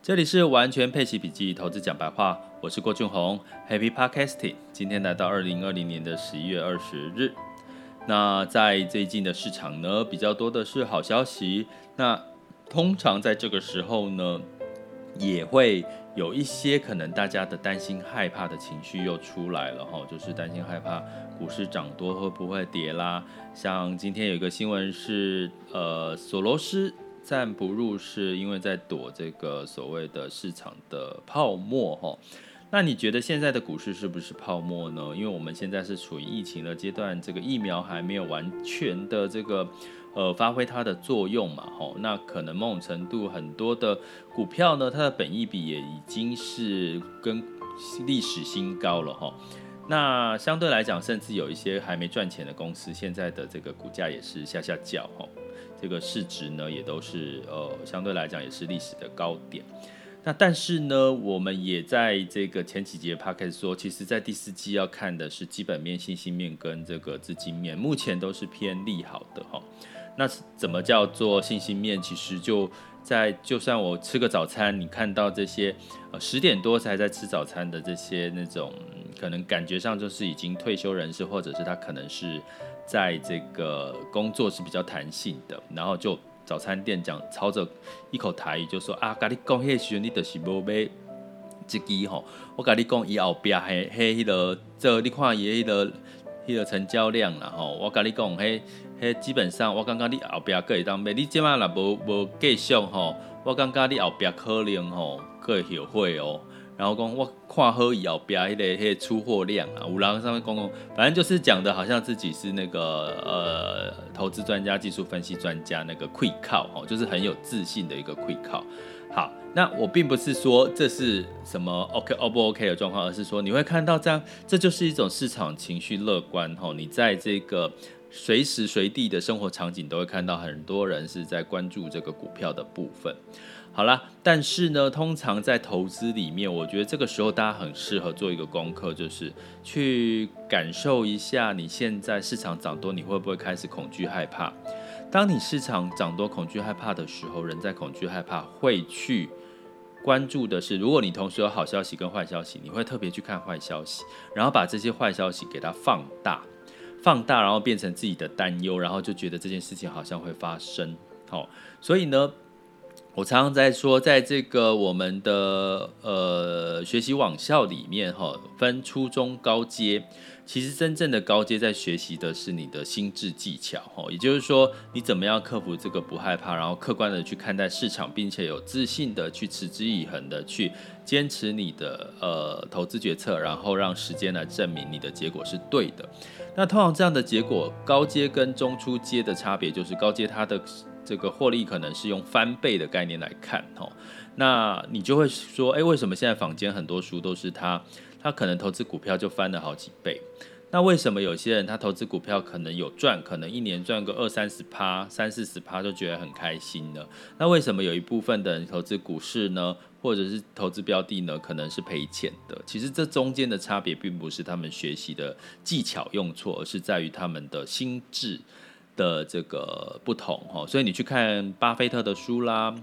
这里是完全配奇笔记投资讲白话，我是郭俊宏，Happy Podcasting。今天来到二零二零年的十一月二十日，那在最近的市场呢，比较多的是好消息。那通常在这个时候呢，也会有一些可能大家的担心害怕的情绪又出来了哈，就是担心害怕股市涨多会不会跌啦。像今天有一个新闻是，呃，索罗斯。暂不入市，因为在躲这个所谓的市场的泡沫哈。那你觉得现在的股市是不是泡沫呢？因为我们现在是处于疫情的阶段，这个疫苗还没有完全的这个呃发挥它的作用嘛哈。那可能某种程度很多的股票呢，它的本益比也已经是跟历史新高了哈。那相对来讲，甚至有一些还没赚钱的公司，现在的这个股价也是下下叫哈。这个市值呢，也都是呃，相对来讲也是历史的高点。那但是呢，我们也在这个前几节 podcast 说，其实，在第四季要看的是基本面、信息面跟这个资金面，目前都是偏利好的哈。那怎么叫做信息面？其实就在就算我吃个早餐，你看到这些呃十点多才在吃早餐的这些那种，可能感觉上就是已经退休人士，或者是他可能是。在这个工作是比较弹性的，然后就早餐店讲操着一口台语就说啊，跟你讲迄时你就是无买一支吼，我跟你讲伊后边嘿嘿迄个，这你看伊迄个迄个成交量啦吼，我跟你讲嘿嘿基本上我感觉你后边可以当买，你即马若无无继续吼，我感觉你后边可能吼可以后悔哦。然后讲我跨喝以后边迄个迄个出货量啊，五郎上面讲讲，反正就是讲的好像自己是那个呃投资专家、技术分析专家那个气口哦，就是很有自信的一个气口。好，那我并不是说这是什么 OK 哦不 OK 的状况，而是说你会看到这样，这就是一种市场情绪乐观哦。你在这个随时随地的生活场景都会看到很多人是在关注这个股票的部分。好啦，但是呢，通常在投资里面，我觉得这个时候大家很适合做一个功课，就是去感受一下你现在市场涨多，你会不会开始恐惧害怕？当你市场涨多恐惧害怕的时候，人在恐惧害怕会去关注的是，如果你同时有好消息跟坏消息，你会特别去看坏消息，然后把这些坏消息给它放大，放大，然后变成自己的担忧，然后就觉得这件事情好像会发生。好，所以呢。我常常在说，在这个我们的呃学习网校里面，哈，分初中高阶。其实真正的高阶在学习的是你的心智技巧，哈，也就是说，你怎么样克服这个不害怕，然后客观的去看待市场，并且有自信的去持之以恒的去坚持你的呃投资决策，然后让时间来证明你的结果是对的。那通常这样的结果，高阶跟中初阶的差别就是高阶它的。这个获利可能是用翻倍的概念来看，吼，那你就会说，哎，为什么现在坊间很多书都是他，他可能投资股票就翻了好几倍？那为什么有些人他投资股票可能有赚，可能一年赚个二三十趴、三四十趴就觉得很开心呢？那为什么有一部分的人投资股市呢，或者是投资标的呢，可能是赔钱的？其实这中间的差别并不是他们学习的技巧用错，而是在于他们的心智。的这个不同哈，所以你去看巴菲特的书啦，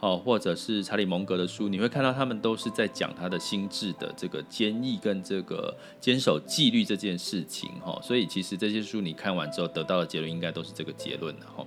哦，或者是查理蒙格的书，你会看到他们都是在讲他的心智的这个坚毅跟这个坚守纪律这件事情哈。所以其实这些书你看完之后得到的结论应该都是这个结论的哈。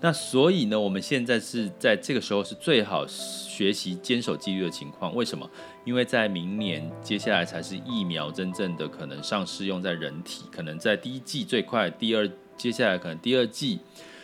那所以呢，我们现在是在这个时候是最好学习坚守纪律的情况。为什么？因为在明年接下来才是疫苗真正的可能上市用在人体，可能在第一季最快，第二。接下来可能第二季，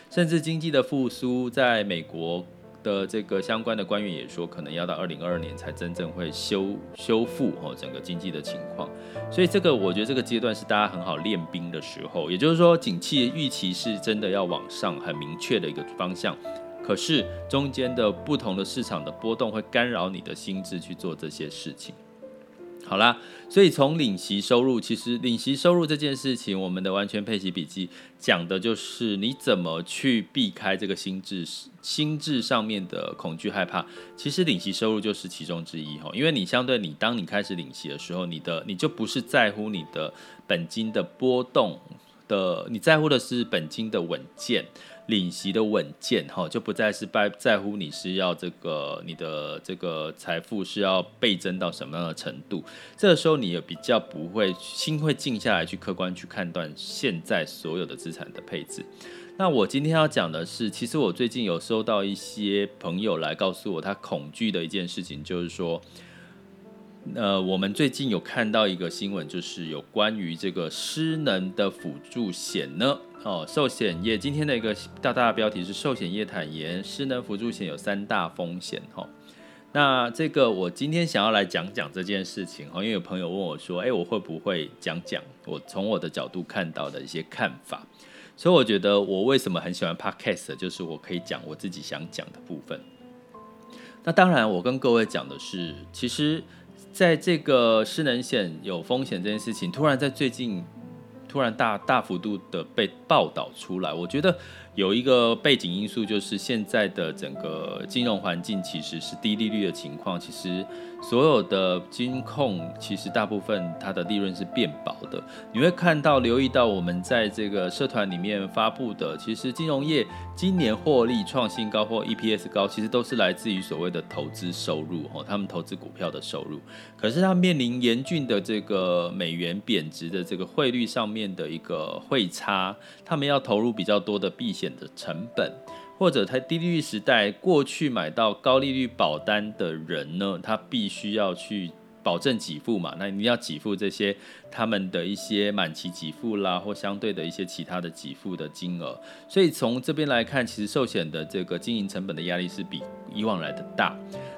甚至经济的复苏，在美国的这个相关的官员也说，可能要到二零二二年才真正会修修复哦整个经济的情况。所以这个我觉得这个阶段是大家很好练兵的时候，也就是说，景气预期是真的要往上很明确的一个方向，可是中间的不同的市场的波动会干扰你的心智去做这些事情。好啦，所以从领息收入，其实领息收入这件事情，我们的完全配息笔记讲的就是你怎么去避开这个心智心智上面的恐惧害怕。其实领息收入就是其中之一哈，因为你相对你当你开始领息的时候，你的你就不是在乎你的本金的波动的，你在乎的是本金的稳健，领息的稳健哈，就不再是在在乎你是要这个你的这个财富是要倍增到什么样的程度。这个时候你也比较不会心会静下来去客观去判断现在所有的资产的配置。那我今天要讲的是，其实我最近有收到一些朋友来告诉我，他恐惧的一件事情就是说。呃，我们最近有看到一个新闻，就是有关于这个失能的辅助险呢。哦，寿险业今天的一个大大的标题是“寿险业坦言，失能辅助险有三大风险”。哈，那这个我今天想要来讲讲这件事情。哈，因为有朋友问我说：“哎，我会不会讲讲我从我的角度看到的一些看法？”所以我觉得我为什么很喜欢 Podcast，就是我可以讲我自己想讲的部分。那当然，我跟各位讲的是，其实。在这个失能险有风险这件事情，突然在最近突然大大幅度的被报道出来，我觉得有一个背景因素，就是现在的整个金融环境其实是低利率的情况，其实。所有的金控其实大部分它的利润是变薄的，你会看到留意到我们在这个社团里面发布的，其实金融业今年获利创新高或 EPS 高，其实都是来自于所谓的投资收入哦，他们投资股票的收入。可是它面临严峻的这个美元贬值的这个汇率上面的一个汇差，他们要投入比较多的避险险的成本。或者在低利率时代，过去买到高利率保单的人呢，他必须要去保证给付嘛，那你要给付这些他们的一些满期给付啦，或相对的一些其他的给付的金额。所以从这边来看，其实寿险的这个经营成本的压力是比以往来的大。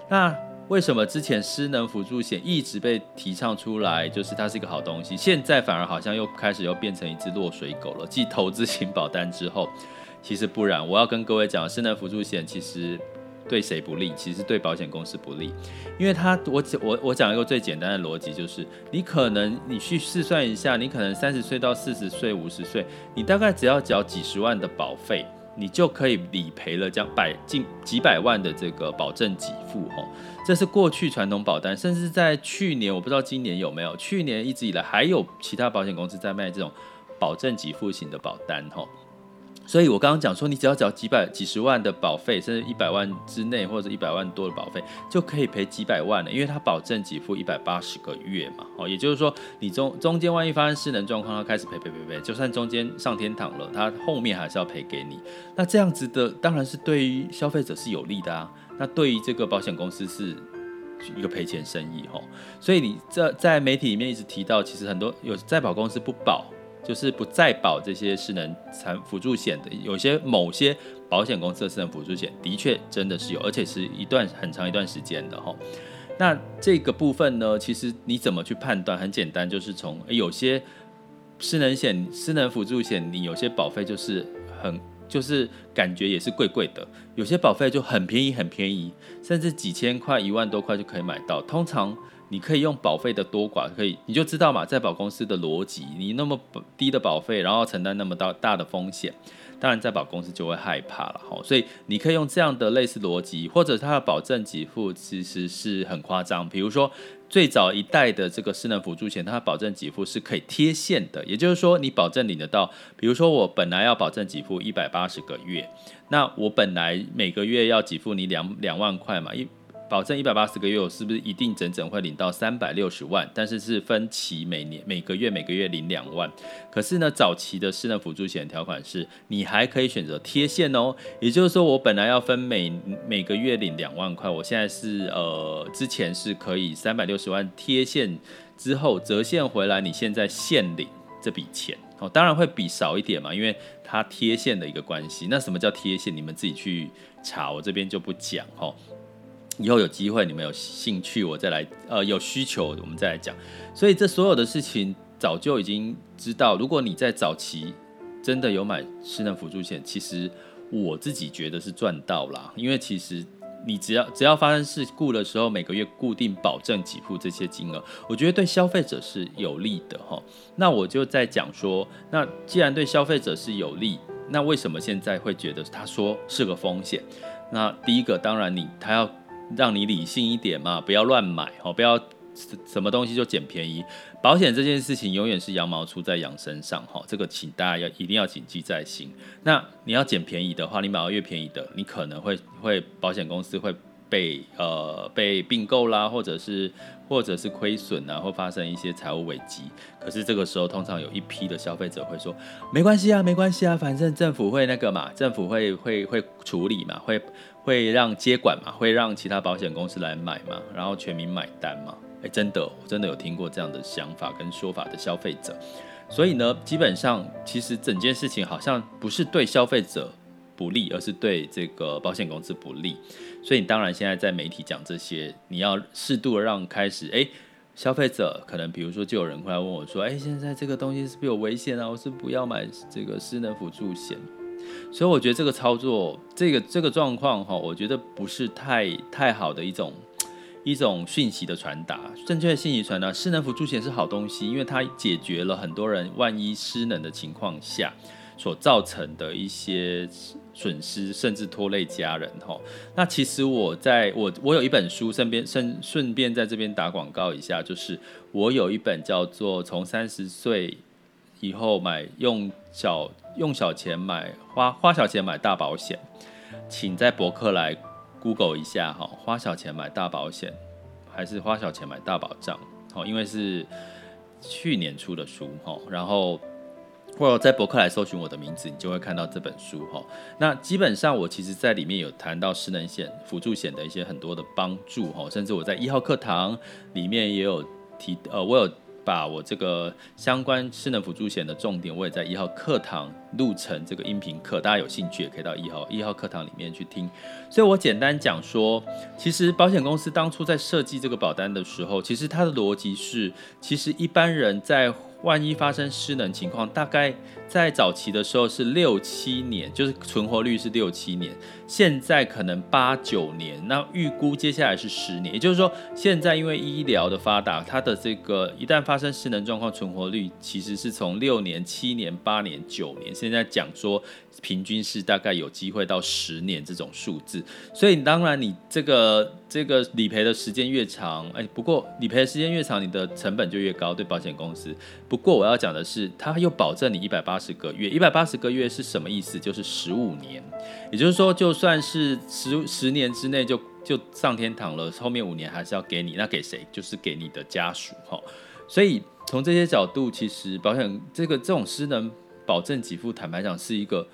那为什么之前失能辅助险一直被提倡出来，就是它是一个好东西，现在反而好像又开始又变成一只落水狗了？继投资型保单之后。其实不然，我要跟各位讲，失能辅助险其实对谁不利？其实对保险公司不利，因为它我我我讲一个最简单的逻辑，就是你可能你去试算一下，你可能三十岁到四十岁、五十岁，你大概只要缴几十万的保费，你就可以理赔了，将百近几百万的这个保证给付哦。这是过去传统保单，甚至在去年，我不知道今年有没有，去年一直以来还有其他保险公司在卖这种保证给付型的保单哈。所以，我刚刚讲说，你只要缴几百、几十万的保费，甚至一百万之内，或者一百万多的保费，就可以赔几百万了，因为它保证给付一百八十个月嘛。哦，也就是说，你中中间万一发生失能状况，它开始赔赔赔赔，就算中间上天堂了，它后面还是要赔给你。那这样子的，当然是对于消费者是有利的啊。那对于这个保险公司是一个赔钱生意哦。所以你这在媒体里面一直提到，其实很多有在保公司不保。就是不再保这些失能残辅助险的，有些某些保险公司的失能辅助险的确真的是有，而且是一段很长一段时间的哈。那这个部分呢，其实你怎么去判断？很简单，就是从有些失能险、失能辅助险，你有些保费就是很，就是感觉也是贵贵的，有些保费就很便宜很便宜，甚至几千块、一万多块就可以买到，通常。你可以用保费的多寡，可以你就知道嘛，在保公司的逻辑，你那么低的保费，然后承担那么大大的风险，当然在保公司就会害怕了哈。所以你可以用这样的类似逻辑，或者它的保证给付其实是很夸张。比如说最早一代的这个失能辅助险，它保证给付是可以贴现的，也就是说你保证领得到。比如说我本来要保证给付一百八十个月，那我本来每个月要给付你两两万块嘛，一。保证一百八十个月，我是不是一定整整会领到三百六十万？但是是分期，每年每个月每个月领两万。可是呢，早期的失能辅助险条款是，你还可以选择贴现哦。也就是说，我本来要分每每个月领两万块，我现在是呃之前是可以三百六十万贴现之后折现回来，你现在现领这笔钱哦，当然会比少一点嘛，因为它贴现的一个关系。那什么叫贴现？你们自己去查，我这边就不讲哦。以后有机会，你们有兴趣，我再来。呃，有需求，我们再来讲。所以这所有的事情早就已经知道。如果你在早期真的有买失能辅助险，其实我自己觉得是赚到了，因为其实你只要只要发生事故的时候，每个月固定保证给付这些金额，我觉得对消费者是有利的哈。那我就在讲说，那既然对消费者是有利，那为什么现在会觉得他说是个风险？那第一个，当然你他要。让你理性一点嘛，不要乱买哦，不要什么东西就捡便宜。保险这件事情永远是羊毛出在羊身上，哈，这个请大家要一定要谨记在心。那你要捡便宜的话，你买到越便宜的，你可能会会保险公司会被呃被并购啦，或者是或者是亏损啊，或发生一些财务危机。可是这个时候，通常有一批的消费者会说，没关系啊，没关系啊，反正政府会那个嘛，政府会会会处理嘛，会会让接管嘛，会让其他保险公司来买嘛，然后全民买单嘛。诶，真的，我真的有听过这样的想法跟说法的消费者。所以呢，基本上其实整件事情好像不是对消费者不利，而是对这个保险公司不利。所以你当然现在在媒体讲这些，你要适度的让开始，诶，消费者可能比如说就有人会来问我说，诶，现在这个东西是不是有危险啊？我是不要买这个失能辅助险。所以我觉得这个操作，这个这个状况哈，我觉得不是太太好的一种一种讯息的传达。正确的信息传达，失能辅助险是好东西，因为它解决了很多人万一失能的情况下所造成的一些损失，甚至拖累家人哈。那其实我在我我有一本书，顺便顺顺便在这边打广告一下，就是我有一本叫做《从三十岁以后买用小》。用小钱买花花小钱买大保险，请在博客来 Google 一下哈，花小钱买大保险还是花小钱买大保障？好，因为是去年出的书哈，然后或者在博客来搜寻我的名字，你就会看到这本书哈。那基本上我其实在里面有谈到失能险辅助险的一些很多的帮助哈，甚至我在一号课堂里面也有提呃，我有。把我这个相关失能辅助险的重点，我也在一号课堂录成这个音频课，大家有兴趣也可以到一号一号课堂里面去听。所以我简单讲说，其实保险公司当初在设计这个保单的时候，其实它的逻辑是，其实一般人在万一发生失能情况，大概在早期的时候是六七年，就是存活率是六七年。现在可能八九年，那预估接下来是十年。也就是说，现在因为医疗的发达，它的这个一旦发生失能状况，存活率其实是从六年、七年、八年、九年，现在讲说平均是大概有机会到十年这种数字。所以当然你这个这个理赔的时间越长，哎，不过理赔时间越长，你的成本就越高，对保险公司。不过我要讲的是，它又保证你一百八十个月，一百八十个月是什么意思？就是十五年，也就是说就。算是十十年之内就就上天堂了，后面五年还是要给你，那给谁？就是给你的家属哈。所以从这些角度，其实保险这个这种失能保证给付，坦白讲是一个，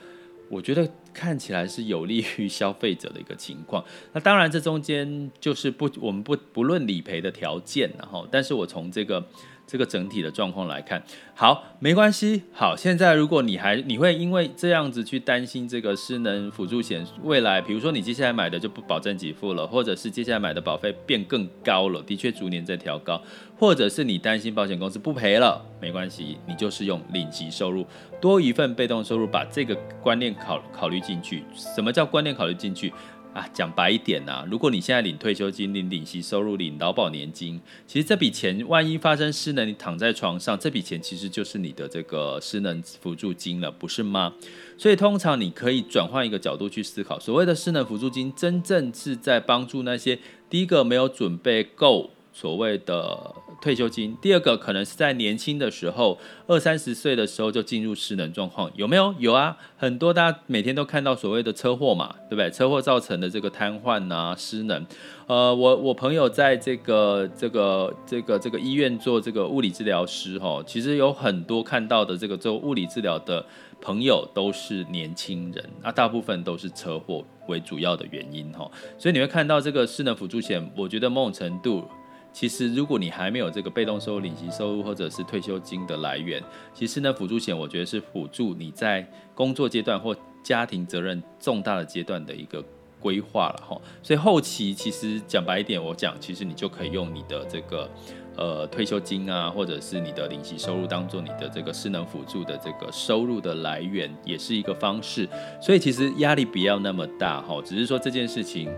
我觉得看起来是有利于消费者的一个情况。那当然这中间就是不，我们不不论理赔的条件，然后，但是我从这个。这个整体的状况来看，好，没关系。好，现在如果你还你会因为这样子去担心这个失能辅助险未来，比如说你接下来买的就不保证给付了，或者是接下来买的保费变更高了，的确逐年在调高，或者是你担心保险公司不赔了，没关系，你就是用领息收入多一份被动收入，把这个观念考考虑进去。什么叫观念考虑进去？啊，讲白一点呐、啊，如果你现在领退休金、领领息收入、领劳保年金，其实这笔钱万一发生失能，你躺在床上，这笔钱其实就是你的这个失能辅助金了，不是吗？所以通常你可以转换一个角度去思考，所谓的失能辅助金，真正是在帮助那些第一个没有准备够。所谓的退休金，第二个可能是在年轻的时候，二三十岁的时候就进入失能状况，有没有？有啊，很多大家每天都看到所谓的车祸嘛，对不对？车祸造成的这个瘫痪啊、失能，呃，我我朋友在这个这个这个这个医院做这个物理治疗师哈，其实有很多看到的这个做物理治疗的朋友都是年轻人，啊，大部分都是车祸为主要的原因哈，所以你会看到这个失能辅助险，我觉得某种程度。其实，如果你还没有这个被动收入、领息收入或者是退休金的来源，其实呢，辅助险我觉得是辅助你在工作阶段或家庭责任重大的阶段的一个规划了哈。所以后期其实讲白一点，我讲其实你就可以用你的这个呃退休金啊，或者是你的领息收入当做你的这个失能辅助的这个收入的来源，也是一个方式。所以其实压力不要那么大哈，只是说这件事情。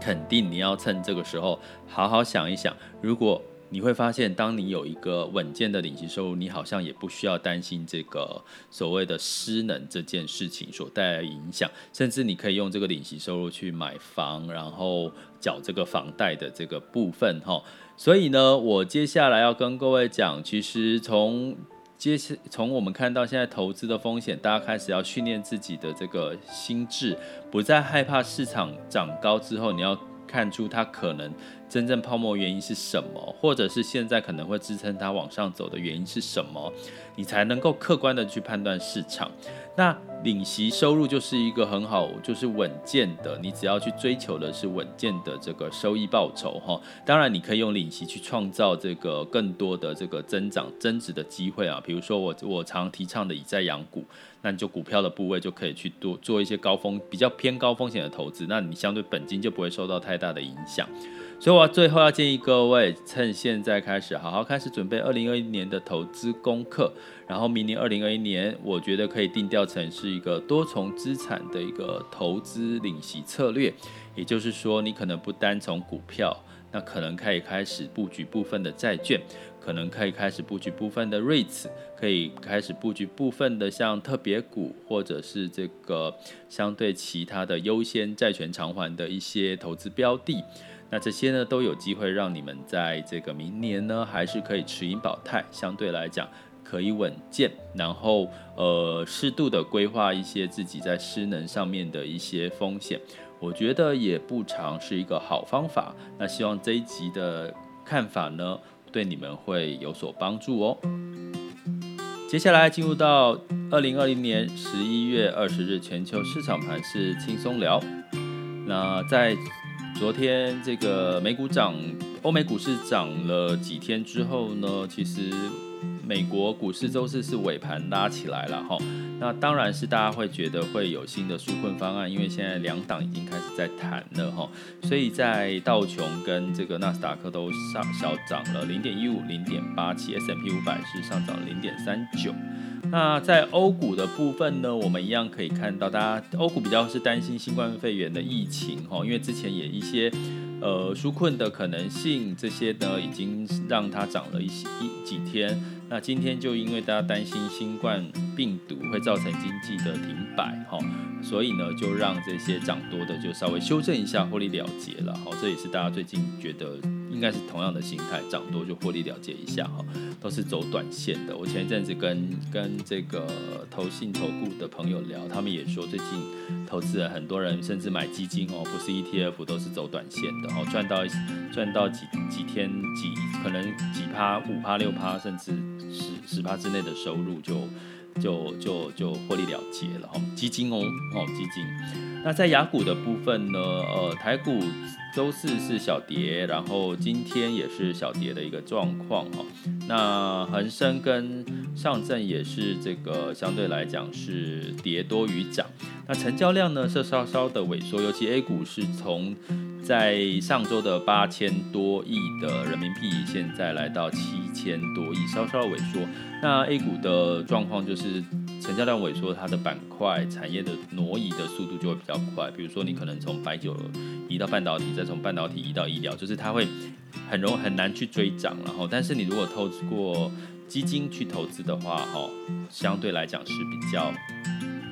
肯定你要趁这个时候好好想一想。如果你会发现，当你有一个稳健的领息收入，你好像也不需要担心这个所谓的失能这件事情所带来的影响。甚至你可以用这个领息收入去买房，然后缴这个房贷的这个部分哈。所以呢，我接下来要跟各位讲，其实从接从我们看到现在投资的风险，大家开始要训练自己的这个心智，不再害怕市场涨高之后，你要看出它可能。真正泡沫原因是什么，或者是现在可能会支撑它往上走的原因是什么，你才能够客观的去判断市场。那领息收入就是一个很好，就是稳健的，你只要去追求的是稳健的这个收益报酬哈。当然，你可以用领息去创造这个更多的这个增长增值的机会啊。比如说我我常提倡的以债养股，那你就股票的部位就可以去多做一些高风比较偏高风险的投资，那你相对本金就不会受到太大的影响。所以，我最后要建议各位，趁现在开始，好好开始准备二零二一年的投资功课。然后，明年二零二一年，我觉得可以定调成是一个多重资产的一个投资领息策略。也就是说，你可能不单从股票，那可能可以开始布局部分的债券，可能可以开始布局部分的 REITs，可以开始布局部分的像特别股，或者是这个相对其他的优先债权偿还的一些投资标的。那这些呢，都有机会让你们在这个明年呢，还是可以持盈保泰，相对来讲可以稳健，然后呃适度的规划一些自己在失能上面的一些风险，我觉得也不常是一个好方法。那希望这一集的看法呢，对你们会有所帮助哦。接下来进入到二零二零年十一月二十日全球市场盘势轻松聊。那在昨天这个美股涨，欧美股市涨了几天之后呢，其实美国股市周四是尾盘拉起来了哈。那当然是大家会觉得会有新的纾困方案，因为现在两党已经开始在谈了哈。所以在道琼跟这个纳斯达克都上小涨了零点一五、零点八七，S M P 五百是上涨零点三九。那在欧股的部分呢，我们一样可以看到，大家欧股比较是担心新冠肺炎的疫情哈，因为之前也一些呃纾困的可能性，这些呢已经让它涨了一些一几天。那今天就因为大家担心新冠病毒会造成经济的停摆哈，所以呢就让这些涨多的就稍微修正一下，获利了结了哈。这也是大家最近觉得。应该是同样的心态，涨多就获利了结一下哈，都是走短线的。我前一阵子跟跟这个投信投顾的朋友聊，他们也说最近投资人很多人甚至买基金哦，不是 ETF，都是走短线的哦，赚到赚到几几天几可能几趴五趴六趴，甚至十十趴之内的收入就就就就获利了结了哈。基金哦哦基金。那在雅股的部分呢，呃台股。周四是小跌，然后今天也是小跌的一个状况哈。那恒生跟上证也是这个相对来讲是跌多于涨。那成交量呢是稍稍的萎缩，尤其 A 股是从在上周的八千多亿的人民币，现在来到七千多亿，稍稍萎缩。那 A 股的状况就是。成交量萎缩，它的板块产业的挪移的速度就会比较快。比如说，你可能从白酒移到半导体，再从半导体移到医疗，就是它会很容很难去追涨。然后，但是你如果透过基金去投资的话，哈，相对来讲是比较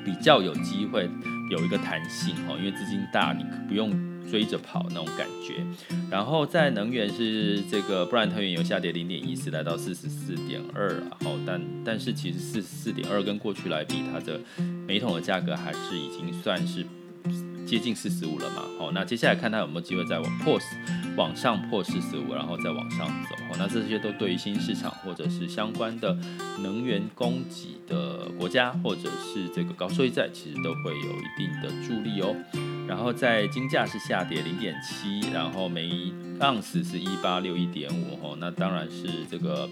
比较有机会有一个弹性，哈，因为资金大，你不用。追着跑那种感觉，然后在能源是这个布兰特原油下跌零点一四，来到四十四点二，然后但但是其实四十四点二跟过去来比，它的每桶的价格还是已经算是接近四十五了嘛，哦，那接下来看它有没有机会再往破往上破四十五，然后再往上走，那这些都对于新市场或者是相关的能源供给的国家或者是这个高收益债，其实都会有一定的助力哦。然后在金价是下跌零点七，然后每盎司是一八六一点五吼，那当然是这个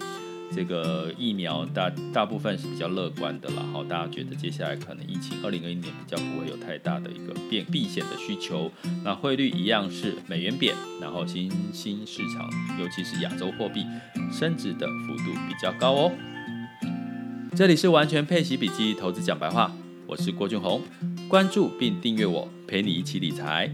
这个疫苗大大部分是比较乐观的了哈，大家觉得接下来可能疫情二零二一年比较不会有太大的一个变避险的需求，那汇率一样是美元贬，然后新兴市场尤其是亚洲货币升值的幅度比较高哦。这里是完全配息笔记投资讲白话，我是郭俊宏。关注并订阅我，陪你一起理财。